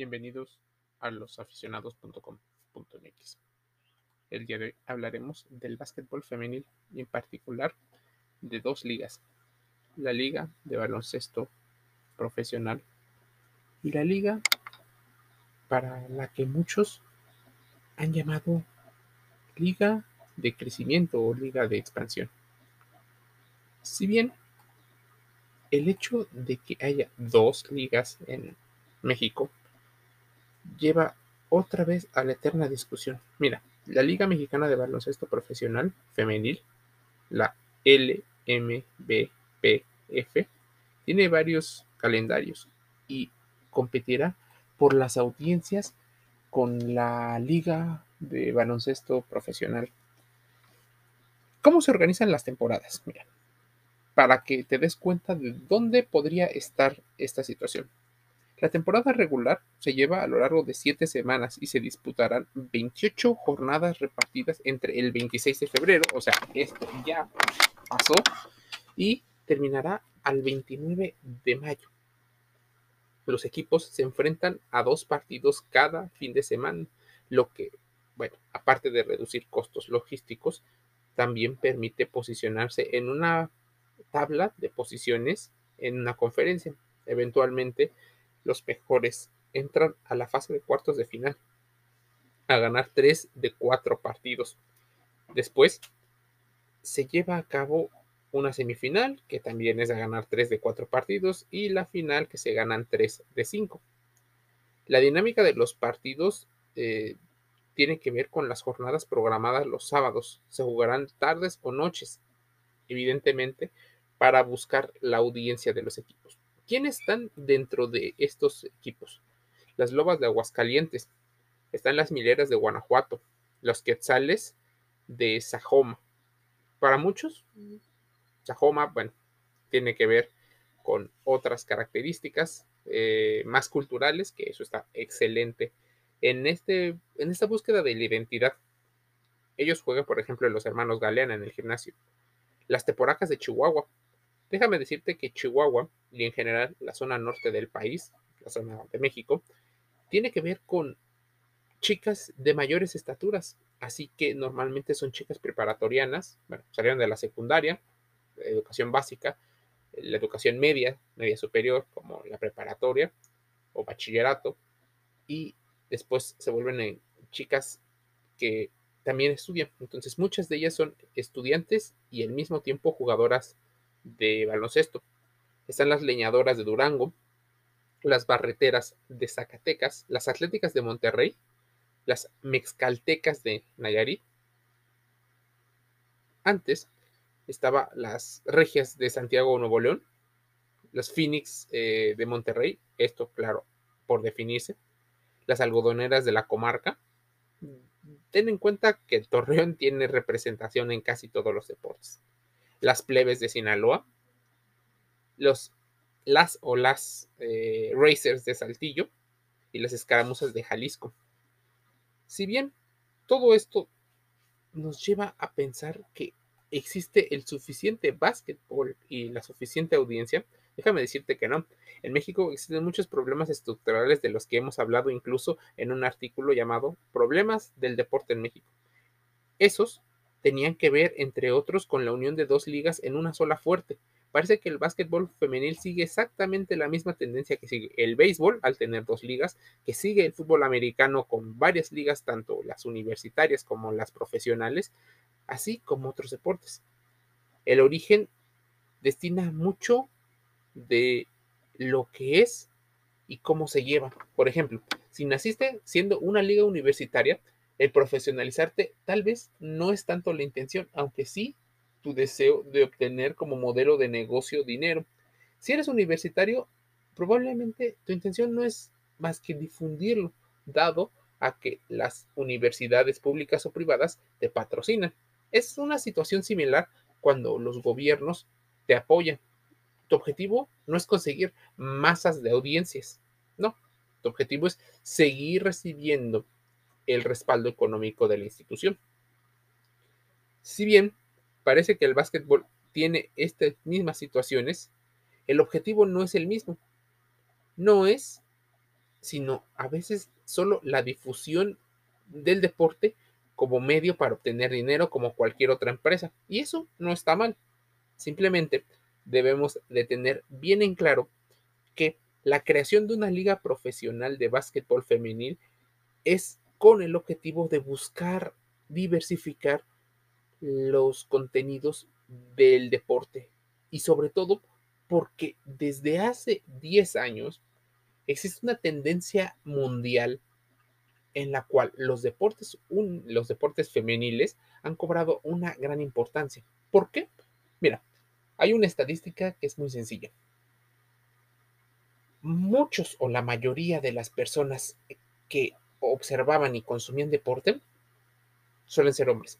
Bienvenidos a losaficionados.com.mx. El día de hoy hablaremos del básquetbol femenil y en particular de dos ligas. La liga de baloncesto profesional y la liga para la que muchos han llamado liga de crecimiento o liga de expansión. Si bien el hecho de que haya dos ligas en México lleva otra vez a la eterna discusión. Mira, la Liga Mexicana de Baloncesto Profesional Femenil, la LMBPF, tiene varios calendarios y competirá por las audiencias con la Liga de Baloncesto Profesional. ¿Cómo se organizan las temporadas? Mira, para que te des cuenta de dónde podría estar esta situación. La temporada regular se lleva a lo largo de siete semanas y se disputarán 28 jornadas repartidas entre el 26 de febrero, o sea, esto ya pasó, y terminará al 29 de mayo. Los equipos se enfrentan a dos partidos cada fin de semana, lo que, bueno, aparte de reducir costos logísticos, también permite posicionarse en una tabla de posiciones en una conferencia. Eventualmente, los mejores entran a la fase de cuartos de final, a ganar tres de cuatro partidos. Después se lleva a cabo una semifinal, que también es a ganar tres de cuatro partidos, y la final, que se ganan tres de cinco. La dinámica de los partidos eh, tiene que ver con las jornadas programadas los sábados. Se jugarán tardes o noches, evidentemente, para buscar la audiencia de los equipos. ¿Quiénes están dentro de estos equipos? Las Lobas de Aguascalientes, están las Mileras de Guanajuato, los Quetzales de Sajoma. Para muchos, Sajoma, bueno, tiene que ver con otras características eh, más culturales, que eso está excelente. En, este, en esta búsqueda de la identidad, ellos juegan, por ejemplo, los hermanos Galeana en el gimnasio. Las Teporacas de Chihuahua, Déjame decirte que Chihuahua y en general la zona norte del país, la zona de México, tiene que ver con chicas de mayores estaturas, así que normalmente son chicas preparatorianas, bueno, salieron de la secundaria, educación básica, la educación media, media superior, como la preparatoria o bachillerato, y después se vuelven chicas que también estudian. Entonces muchas de ellas son estudiantes y al mismo tiempo jugadoras de baloncesto. Están las leñadoras de Durango, las barreteras de Zacatecas, las atléticas de Monterrey, las mexcaltecas de Nayarit. Antes estaba las regias de Santiago Nuevo León, las Phoenix eh, de Monterrey, esto claro, por definirse, las algodoneras de la comarca. Ten en cuenta que Torreón tiene representación en casi todos los deportes las plebes de Sinaloa, los, las o las eh, racers de Saltillo y las escaramuzas de Jalisco. Si bien todo esto nos lleva a pensar que existe el suficiente básquetbol y la suficiente audiencia, déjame decirte que no. En México existen muchos problemas estructurales de los que hemos hablado incluso en un artículo llamado Problemas del deporte en México. Esos tenían que ver, entre otros, con la unión de dos ligas en una sola fuerte. Parece que el básquetbol femenil sigue exactamente la misma tendencia que sigue el béisbol al tener dos ligas, que sigue el fútbol americano con varias ligas, tanto las universitarias como las profesionales, así como otros deportes. El origen destina mucho de lo que es y cómo se lleva. Por ejemplo, si naciste siendo una liga universitaria, el profesionalizarte tal vez no es tanto la intención, aunque sí tu deseo de obtener como modelo de negocio dinero. Si eres universitario, probablemente tu intención no es más que difundirlo, dado a que las universidades públicas o privadas te patrocinan. Es una situación similar cuando los gobiernos te apoyan. Tu objetivo no es conseguir masas de audiencias, no. Tu objetivo es seguir recibiendo el respaldo económico de la institución. Si bien parece que el básquetbol tiene estas mismas situaciones, el objetivo no es el mismo. No es sino a veces solo la difusión del deporte como medio para obtener dinero como cualquier otra empresa. Y eso no está mal. Simplemente debemos de tener bien en claro que la creación de una liga profesional de básquetbol femenil es con el objetivo de buscar diversificar los contenidos del deporte y sobre todo porque desde hace 10 años existe una tendencia mundial en la cual los deportes, los deportes femeniles han cobrado una gran importancia. ¿Por qué? Mira, hay una estadística que es muy sencilla. Muchos o la mayoría de las personas que observaban y consumían deporte suelen ser hombres.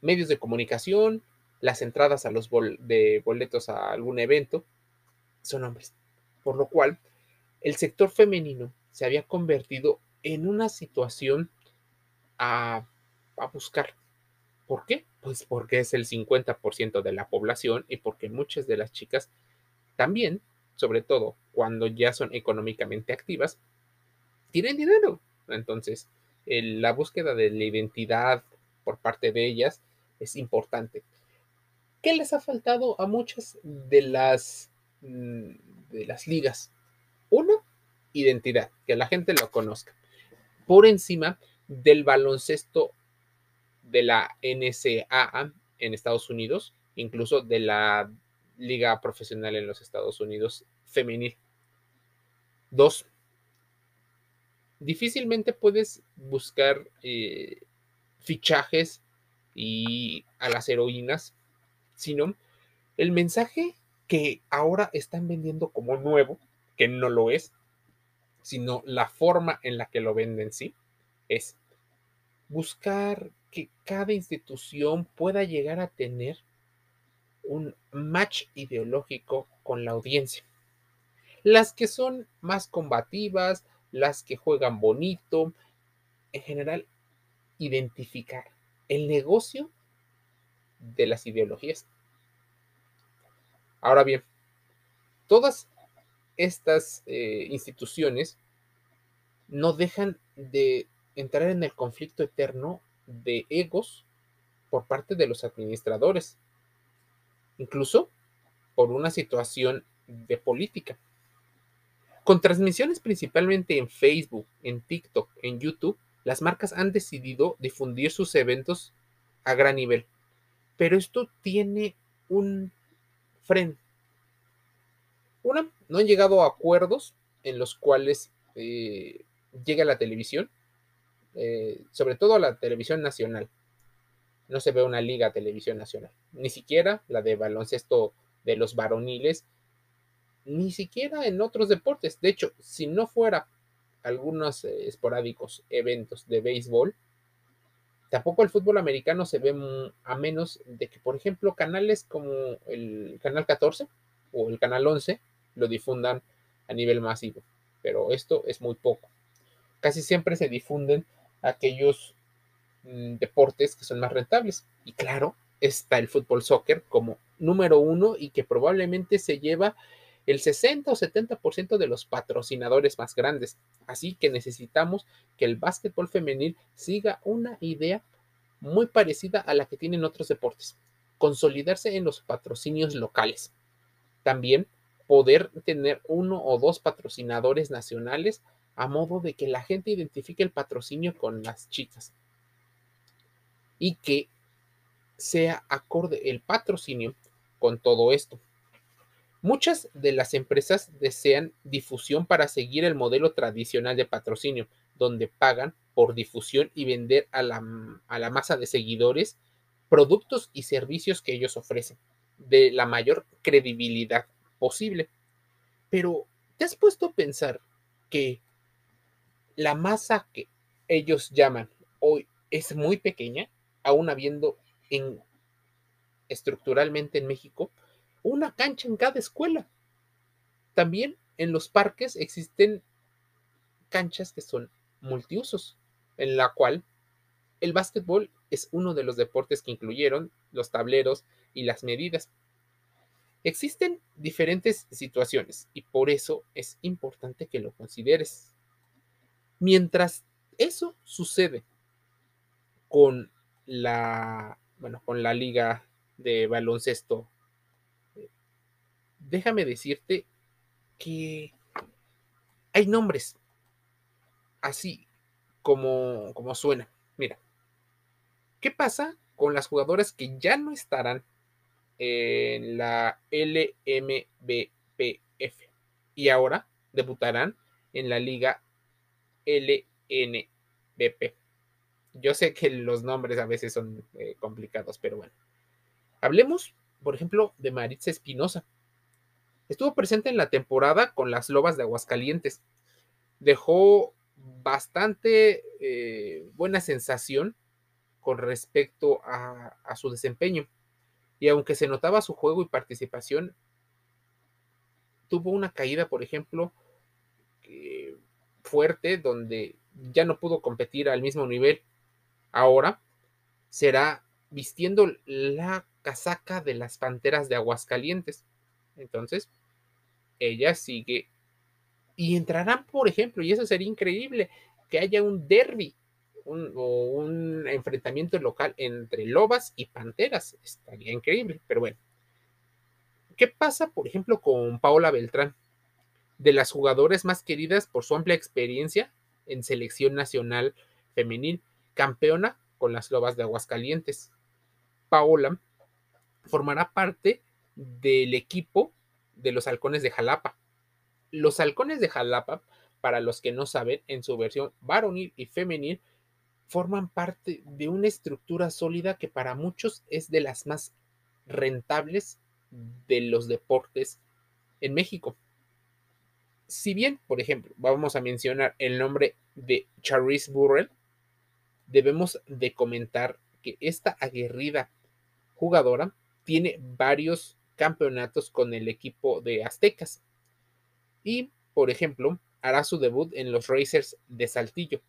Medios de comunicación, las entradas a los de boletos a algún evento, son hombres. Por lo cual, el sector femenino se había convertido en una situación a, a buscar. ¿Por qué? Pues porque es el 50% de la población y porque muchas de las chicas también, sobre todo cuando ya son económicamente activas, tienen dinero. Entonces, la búsqueda de la identidad por parte de ellas es importante. ¿Qué les ha faltado a muchas de las, mm, de las ligas? Uno, identidad, que la gente lo conozca. Por encima del baloncesto de la NCAA en Estados Unidos, incluso de la liga profesional en los Estados Unidos femenil. Dos, difícilmente puedes buscar eh, fichajes y a las heroínas, sino el mensaje que ahora están vendiendo como nuevo, que no lo es, sino la forma en la que lo venden, sí, es buscar que cada institución pueda llegar a tener un match ideológico con la audiencia. Las que son más combativas, las que juegan bonito, en general, identificar el negocio de las ideologías. Ahora bien, todas estas eh, instituciones no dejan de entrar en el conflicto eterno de egos por parte de los administradores, incluso por una situación de política. Con transmisiones principalmente en Facebook, en TikTok, en YouTube, las marcas han decidido difundir sus eventos a gran nivel. Pero esto tiene un freno. Una, no han llegado a acuerdos en los cuales eh, llegue a la televisión, eh, sobre todo la televisión nacional. No se ve una liga televisión nacional, ni siquiera la de baloncesto de los varoniles ni siquiera en otros deportes. De hecho, si no fuera algunos eh, esporádicos eventos de béisbol, tampoco el fútbol americano se ve a menos de que, por ejemplo, canales como el Canal 14 o el Canal 11 lo difundan a nivel masivo. Pero esto es muy poco. Casi siempre se difunden aquellos mm, deportes que son más rentables. Y claro, está el fútbol soccer como número uno y que probablemente se lleva el 60 o 70% de los patrocinadores más grandes. Así que necesitamos que el básquetbol femenil siga una idea muy parecida a la que tienen otros deportes. Consolidarse en los patrocinios locales. También poder tener uno o dos patrocinadores nacionales a modo de que la gente identifique el patrocinio con las chicas. Y que sea acorde el patrocinio con todo esto. Muchas de las empresas desean difusión para seguir el modelo tradicional de patrocinio, donde pagan por difusión y vender a la, a la masa de seguidores productos y servicios que ellos ofrecen, de la mayor credibilidad posible. Pero, ¿te has puesto a pensar que la masa que ellos llaman hoy es muy pequeña, aún habiendo en, estructuralmente en México una cancha en cada escuela. También en los parques existen canchas que son multiusos, en la cual el básquetbol es uno de los deportes que incluyeron los tableros y las medidas. Existen diferentes situaciones y por eso es importante que lo consideres. Mientras eso sucede con la, bueno, con la liga de baloncesto, déjame decirte que hay nombres así como, como suena. Mira, ¿qué pasa con las jugadoras que ya no estarán en la LMBPF y ahora debutarán en la liga LNBP? Yo sé que los nombres a veces son eh, complicados, pero bueno. Hablemos, por ejemplo, de Maritza Espinosa. Estuvo presente en la temporada con las Lobas de Aguascalientes. Dejó bastante eh, buena sensación con respecto a, su desempeño. Y aunque se notaba su juego y participación, tuvo una caída, por ejemplo, fuerte, donde ya no pudo competir al mismo nivel. Ahora será vistiendo la casaca de las Panteras de Aguascalientes. Entonces, ella sigue y entrarán, por ejemplo, y eso sería increíble, que haya un derby o un enfrentamiento local entre lobas y panteras. Estaría increíble, pero bueno. ¿Qué pasa, por ejemplo, con Paola Beltrán? De las jugadoras más queridas por su amplia experiencia en selección nacional femenil, campeona con las lobas de Aguascalientes. Paola formará parte del equipo de los halcones de Jalapa. Los halcones de Jalapa, para los que no saben, en su versión varonil y femenil, forman parte de una estructura sólida que para muchos es de las más rentables de los deportes en México. Si bien, por ejemplo, vamos a mencionar el nombre de Charisse Burrell, debemos de comentar que esta aguerrida jugadora tiene varios campeonatos con el equipo de Aztecas. Y, por ejemplo, hará su debut en los Racers de Saltillo.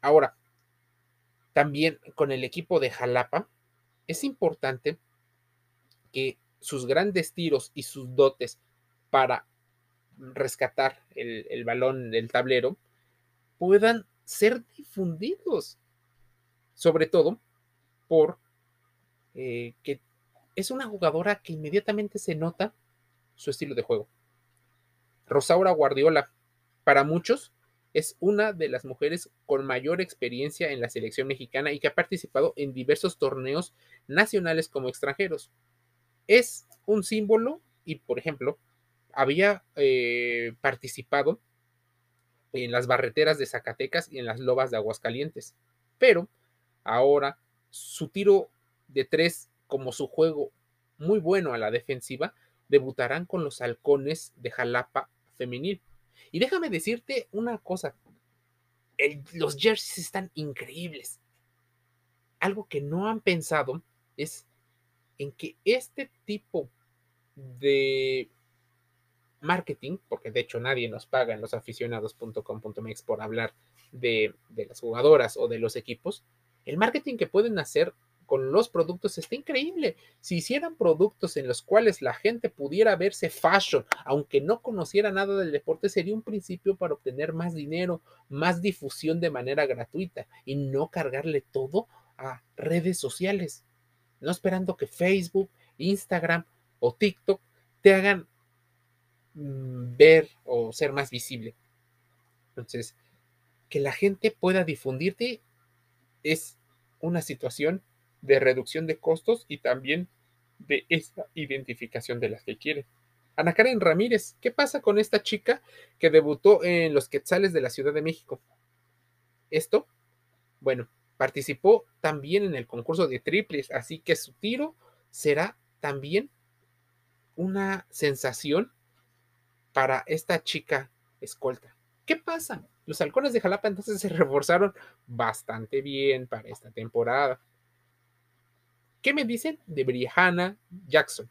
Ahora, también con el equipo de Jalapa, es importante que sus grandes tiros y sus dotes para rescatar el, balón del tablero puedan ser difundidos, sobre todo por eh, que es una jugadora que inmediatamente se nota su estilo de juego. Rosaura Guardiola, para muchos, es una de las mujeres con mayor experiencia en la selección mexicana y que ha participado en diversos torneos nacionales como extranjeros. Es un símbolo y, por ejemplo, había eh, participado en las barreteras de Zacatecas y en las lobas de Aguascalientes, pero ahora su tiro de tres como su juego muy bueno a la defensiva, debutarán con los halcones de Jalapa femenil. Y déjame decirte una cosa, los jerseys están increíbles. Algo que no han pensado es en que este tipo de marketing, porque de hecho nadie nos paga en losaficionados.com.mx por hablar de, de las jugadoras o de los equipos, el marketing que pueden hacer con los productos está increíble. Si hicieran productos en los cuales la gente pudiera verse fashion, aunque no conociera nada del deporte, sería un principio para obtener más dinero, más difusión de manera gratuita y no cargarle todo a redes sociales. No esperando que Facebook, Instagram o TikTok te hagan mm, ver o ser más visible. Entonces, que la gente pueda difundirte es una situación de reducción de costos y también de esta identificación de las que quiere. Ana Karen Ramírez, ¿qué pasa con esta chica que debutó en los Quetzales de la Ciudad de México? Esto, bueno, participó también en el concurso de triples, así que su tiro será también una sensación para esta chica escolta. ¿Qué pasa? Los halcones de Jalapa entonces se reforzaron bastante bien para esta temporada. ¿Qué me dicen de Brianna Jackson?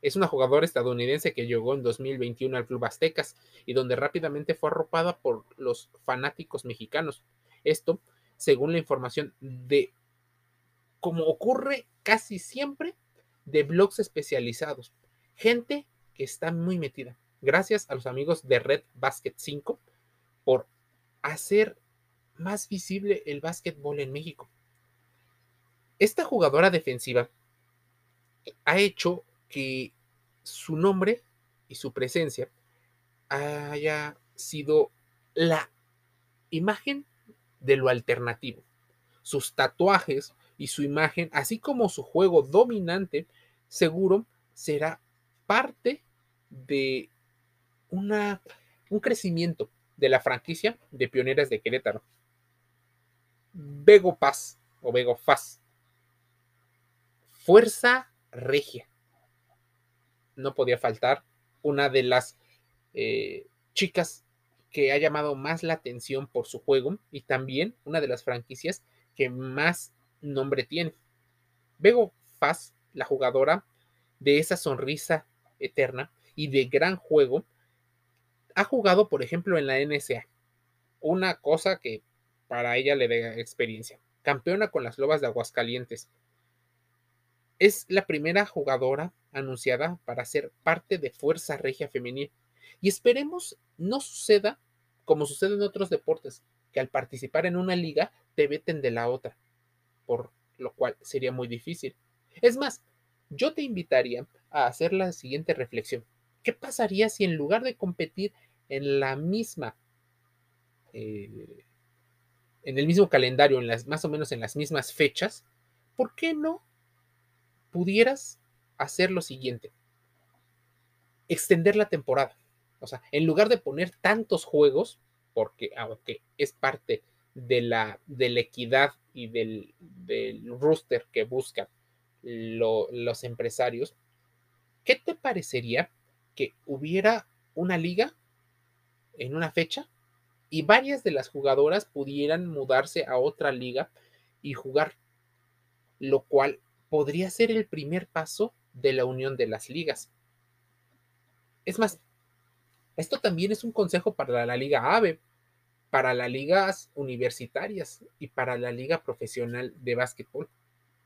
Es una jugadora estadounidense que llegó en 2021 al Club Aztecas y donde rápidamente fue arropada por los fanáticos mexicanos. Esto, según la información de, como ocurre casi siempre, de blogs especializados, gente que está muy metida. Gracias a los amigos de Red Basket 5 por hacer más visible el básquetbol en México. Esta jugadora defensiva ha hecho que su nombre y su presencia haya sido la imagen de lo alternativo. Sus tatuajes y su imagen, así como su juego dominante, seguro será parte de una, un crecimiento de la franquicia de Pioneras de Querétaro. Vego Paz o Vego Faz. Fuerza Regia. No podía faltar una de las eh, chicas que ha llamado más la atención por su juego y también una de las franquicias que más nombre tiene. Vego Faz, la jugadora de esa sonrisa eterna y de gran juego, ha jugado, por ejemplo, en la NSA. Una cosa que para ella le da experiencia. Campeona con las Lobas de Aguascalientes. Es la primera jugadora anunciada para ser parte de Fuerza Regia Femenil. Y esperemos no suceda como sucede en otros deportes, que al participar en una liga te veten de la otra, por lo cual sería muy difícil. Es más, yo te invitaría a hacer la siguiente reflexión. ¿Qué pasaría si en lugar de competir en la misma, eh, en el mismo calendario, en las, más o menos en las mismas fechas, ¿por qué no pudieras hacer lo siguiente? Extender la temporada. O sea, en lugar de poner tantos juegos, porque aunque es parte de la, de la equidad y del, del rooster que buscan los empresarios, ¿qué te parecería que hubiera una liga en una fecha y varias de las jugadoras pudieran mudarse a otra liga y jugar, lo cual podría ser el primer paso de la unión de las ligas. Es más, esto también es un consejo para la Liga AVE, para las ligas universitarias y para la Liga Profesional de Básquetbol.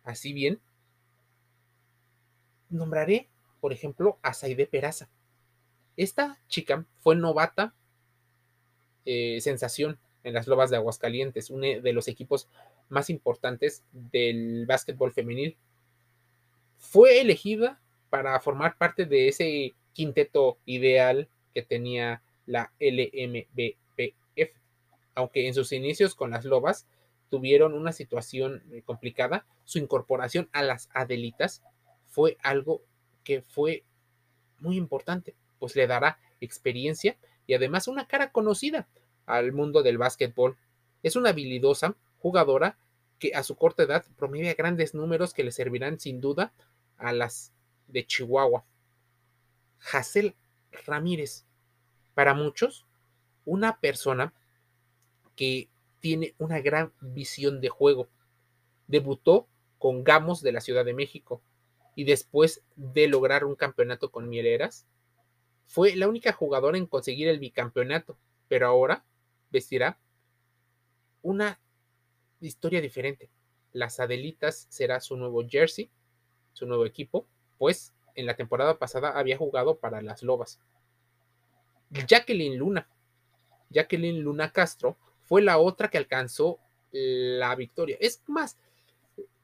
Así bien, nombraré, por ejemplo, a Saide Peraza. Esta chica fue novata eh, sensación en las Lobas de Aguascalientes, uno de los equipos más importantes del básquetbol femenil. Fue elegida para formar parte de ese quinteto ideal que tenía la LMBPF, aunque en sus inicios con las Lobas tuvieron una situación eh, complicada, su incorporación a las Adelitas fue algo que fue muy importante, pues le dará experiencia y además una cara conocida al mundo del básquetbol. Es una habilidosa jugadora que a su corta edad promedia grandes números que le servirán sin duda a las de Chihuahua. Hazel Ramírez, para muchos, una persona que tiene una gran visión de juego. Debutó con Gamos de la Ciudad de México y después de lograr un campeonato con Mieleras, fue la única jugadora en conseguir el bicampeonato, pero ahora vestirá una historia diferente. Las Adelitas será su nuevo jersey, su nuevo equipo, pues en la temporada pasada había jugado para las Lobas. Jacqueline Luna. Jacqueline Luna Castro fue la otra que alcanzó la victoria. Es más,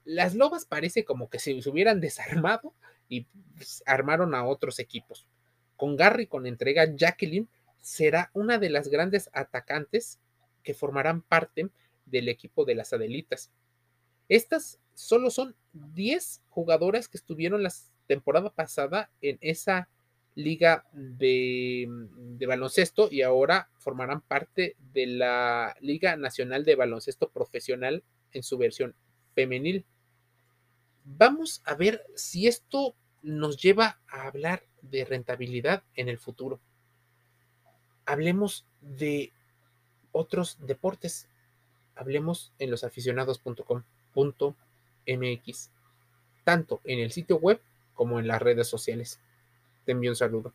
las Lobas parece como que se hubieran desarmado y pues, armaron a otros equipos. Con Garry, con entrega, Jacqueline será una de las grandes atacantes que formarán parte del equipo de las Adelitas. Estas solo son 10 jugadoras que estuvieron la temporada pasada en esa liga de, de, baloncesto y ahora formarán parte de la Liga Nacional de Baloncesto Profesional en su versión femenil. Vamos a ver si esto nos lleva a hablar de rentabilidad en el futuro. Hablemos de otros deportes. Hablemos en losaficionados.com.mx, tanto en el sitio web como en las redes sociales. Te envío un saludo.